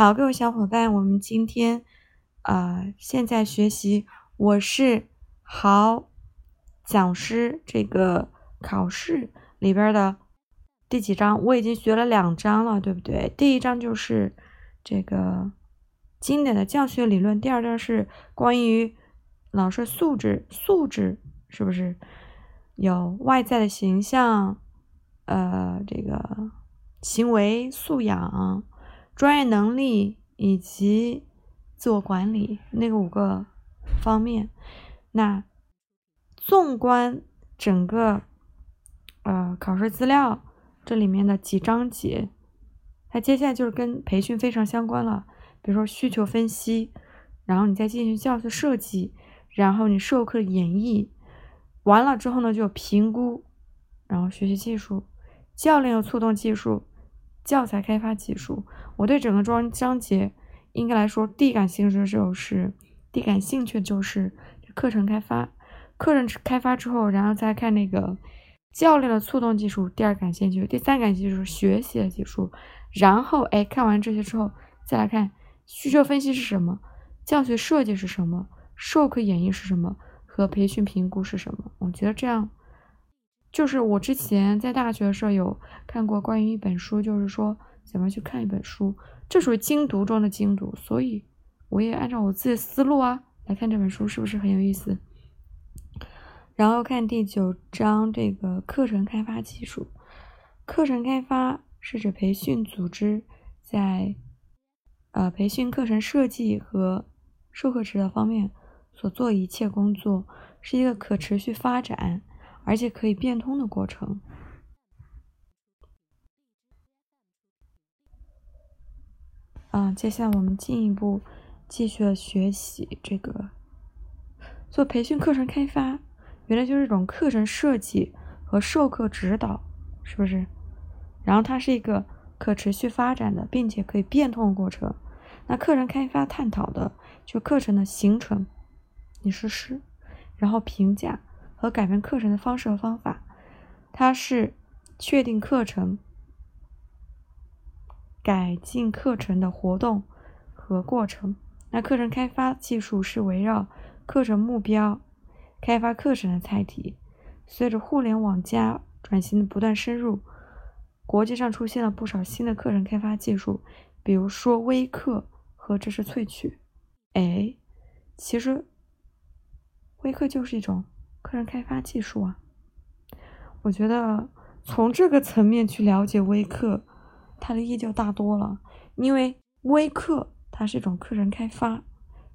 好，各位小伙伴，我们今天啊，现在学习我是好讲师这个考试里边的第几章？我已经学了两章了，对不对？第一章就是这个经典的教学理论，第二章是关于老师素质，素质是不是有外在的形象？呃，这个行为素养。专业能力以及自我管理那个五个方面，那纵观整个呃考试资料这里面的几章节，它接下来就是跟培训非常相关了。比如说需求分析，然后你再进行教学设计，然后你授课演绎完了之后呢，就评估，然后学习技术、教练的促动技术。教材开发技术，我对整个章章节应该来说，第一感兴趣的就是第一感兴趣的就是课程开发，课程开发之后，然后再看那个教练的促动技术，第二感兴趣，第三感兴趣是学习的技术，然后哎看完这些之后，再来看需求分析是什么，教学设计是什么，授课演绎是什么，和培训评估是什么，我觉得这样。就是我之前在大学的时候有看过关于一本书，就是说怎么去看一本书，这属于精读中的精读，所以我也按照我自己的思路啊来看这本书，是不是很有意思？然后看第九章这个课程开发技术，课程开发是指培训组织在呃培训课程设计和授课指导方面所做一切工作，是一个可持续发展。而且可以变通的过程。啊，接下来我们进一步继续学习这个做培训课程开发，原来就是一种课程设计和授课指导，是不是？然后它是一个可持续发展的，并且可以变通的过程。那课程开发探讨的就课程的形成、你实施，然后评价。和改变课程的方式和方法，它是确定课程、改进课程的活动和过程。那课程开发技术是围绕课程目标开发课程的载体。随着互联网加转型的不断深入，国际上出现了不少新的课程开发技术，比如说微课和知识萃取。哎，其实微课就是一种。课程开发技术啊，我觉得从这个层面去了解微课，它的意义就大多了。因为微课它是一种课程开发，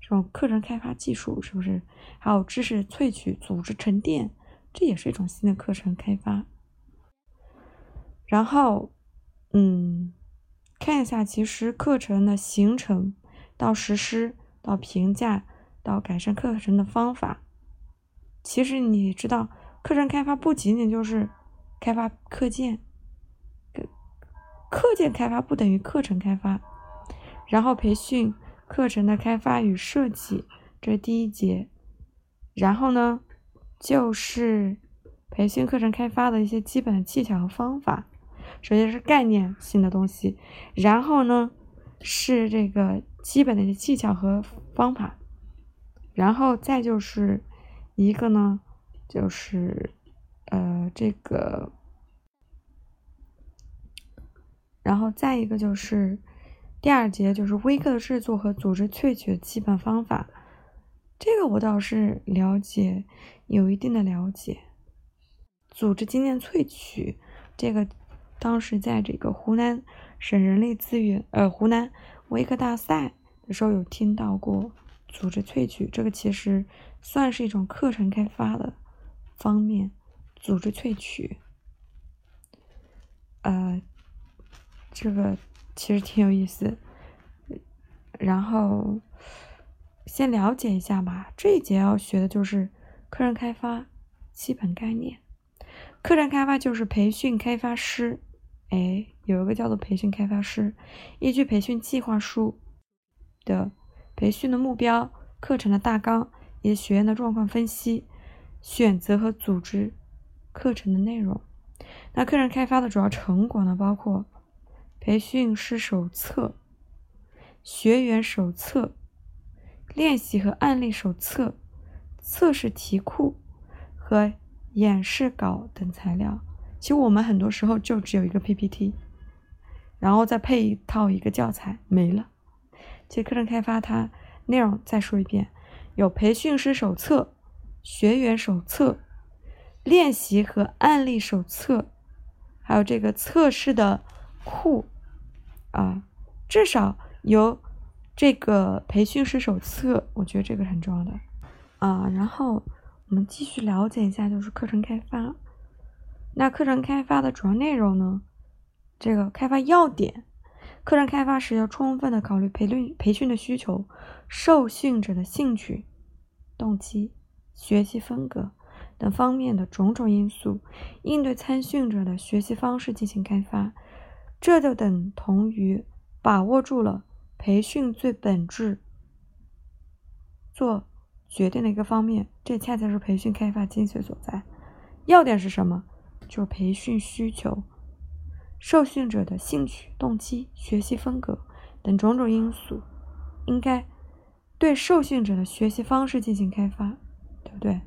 这种课程开发技术是不是？还有知识萃取、组织沉淀，这也是一种新的课程开发。然后，嗯，看一下，其实课程的形成到实施到评价到改善课程的方法。其实你知道，课程开发不仅仅就是开发课件，课件开发不等于课程开发。然后培训课程的开发与设计，这是第一节。然后呢，就是培训课程开发的一些基本的技巧和方法。首先是概念性的东西，然后呢是这个基本的一些技巧和方法，然后再就是。一个呢，就是呃这个，然后再一个就是第二节就是微课的制作和组织萃取的基本方法，这个我倒是了解，有一定的了解。组织经验萃取这个，当时在这个湖南省人力资源呃湖南微课大赛的时候有听到过。组织萃取这个其实算是一种课程开发的方面，组织萃取，呃，这个其实挺有意思。然后先了解一下吧，这一节要学的就是课程开发基本概念。课程开发就是培训开发师，哎，有一个叫做培训开发师，依据培训计划书的。培训的目标、课程的大纲以及学员的状况分析，选择和组织课程的内容。那课程开发的主要成果呢，包括培训师手册、学员手册、练习和案例手册、测试题库和演示稿等材料。其实我们很多时候就只有一个 PPT，然后再配一套一个教材，没了。其实课程开发它内容再说一遍，有培训师手册、学员手册、练习和案例手册，还有这个测试的库啊，至少有这个培训师手册，我觉得这个很重要的啊。然后我们继续了解一下，就是课程开发。那课程开发的主要内容呢？这个开发要点。课程开发时要充分的考虑培训培训的需求、受训者的兴趣、动机、学习风格等方面的种种因素，应对参训者的学习方式进行开发。这就等同于把握住了培训最本质做决定的一个方面。这恰恰是培训开发精髓所在。要点是什么？就是培训需求。受训者的兴趣、动机、学习风格等种种因素，应该对受训者的学习方式进行开发，对不对？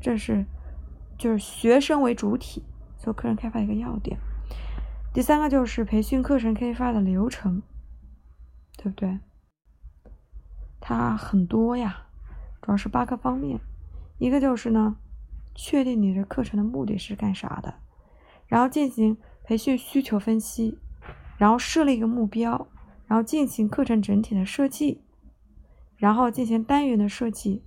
这是就是学生为主体做课程开发一个要点。第三个就是培训课程开发的流程，对不对？它很多呀，主要是八个方面。一个就是呢，确定你的课程的目的是干啥的，然后进行。培训需求分析，然后设立一个目标，然后进行课程整体的设计，然后进行单元的设计，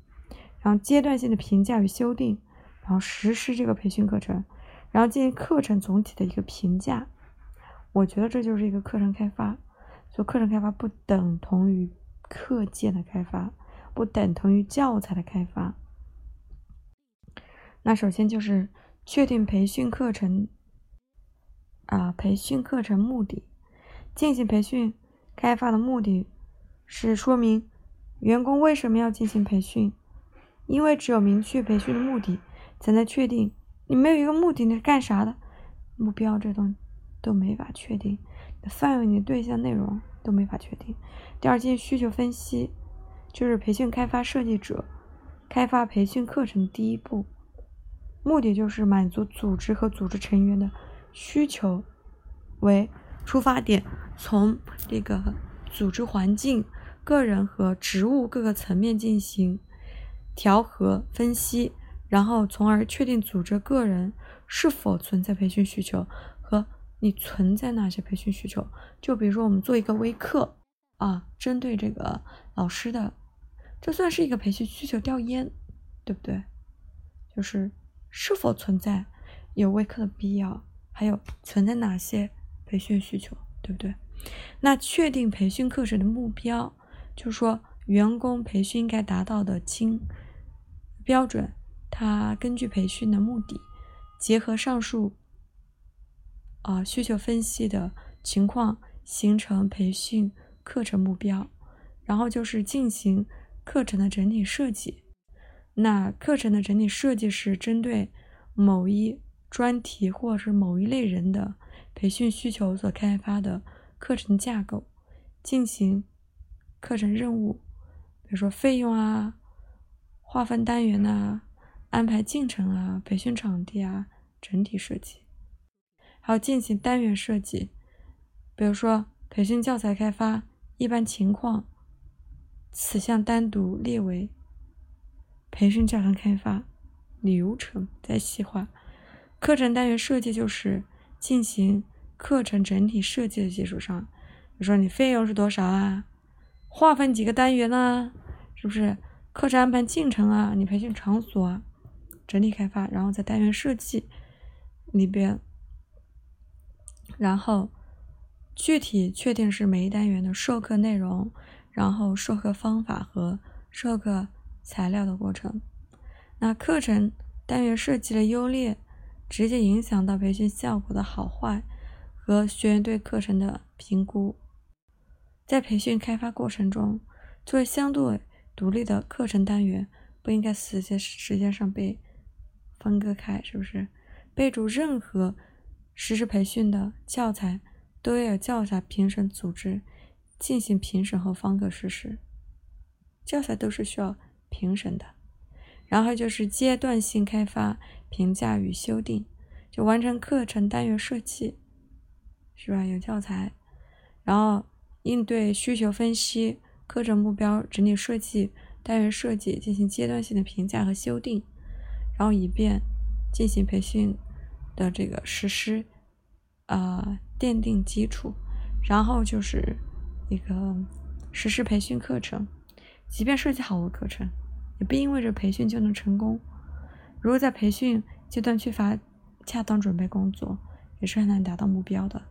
然后阶段性的评价与修订，然后实施这个培训课程，然后进行课程总体的一个评价。我觉得这就是一个课程开发。所以课程开发不等同于课件的开发，不等同于教材的开发。那首先就是确定培训课程。啊，培训课程目的，进行培训开发的目的是说明员工为什么要进行培训，因为只有明确培训的目的，才能确定。你没有一个目的，你是干啥的？目标这东西都没法确定，范围、你对象、内容都没法确定。第二，进行需求分析，就是培训开发设计者开发培训课程第一步，目的就是满足组织和组织成员的。需求为出发点，从这个组织环境、个人和职务各个层面进行调和分析，然后从而确定组织个人是否存在培训需求你存在哪些培训需求。就比如说，我们做一个微课啊，针对这个老师的，这算是一个培训需求调研，对不对？就是是否存在有微课的必要。还有存在哪些培训需求，对不对？那确定培训课程的目标，就是说员工培训应该达到的精标准，他根据培训的目的，结合上述啊需求分析的情况，形成培训课程目标，然后就是进行课程的整体设计。那课程的整体设计是针对某一。专题或者是某一类人的培训需求所开发的课程架构，进行课程任务，比如说费用啊、划分单元呐、安排进程啊、培训场地啊、整体设计，还有进行单元设计，比如说培训教材开发一般情况，此项单独列为培训教程开发流程再细化。课程单元设计就是进行课程整体设计的基础上，比如说你费用是多少啊？划分几个单元呢？是不是课程安排进程啊？你培训场所啊？整体开发，然后在单元设计里边，然后具体确定是每一单元的授课内容，然后授课方法和授课材料的过程。那课程单元设计的优劣。直接影响到培训效果的好坏和学员对课程的评估。在培训开发过程中，作为相对独立的课程单元，不应该时间时间上被分割开，是不是？备注：任何实施培训的教材都要有教材评审组织进行评审后方可实施。教材都是需要评审的。然后就是阶段性开发、评价与修订，就完成课程单元设计，是吧？有教材，然后应对需求分析、课程目标整体设计、单元设计进行阶段性的评价和修订，然后以便进行培训的这个实施，呃，奠定基础。然后就是一个实施培训课程，即便设计好的课程。也不意味着培训就能成功。如果在培训阶段缺乏恰当准备工作，也是很难达到目标的。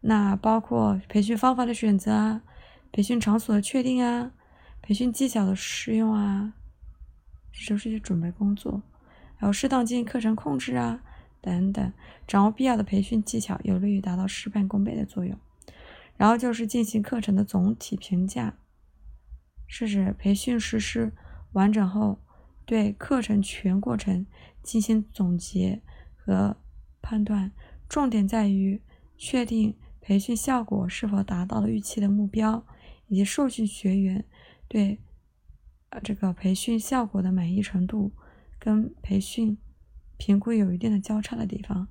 那包括培训方法的选择啊，培训场所的确定啊，培训技巧的适用啊，这都是些准备工作。还有适当进行课程控制啊，等等，掌握必要的培训技巧，有利于达到事半功倍的作用。然后就是进行课程的总体评价，是指培训实施。完整后，对课程全过程进行总结和判断，重点在于确定培训效果是否达到了预期的目标，以及受训学员对呃这个培训效果的满意程度跟培训评估有一定的交叉的地方。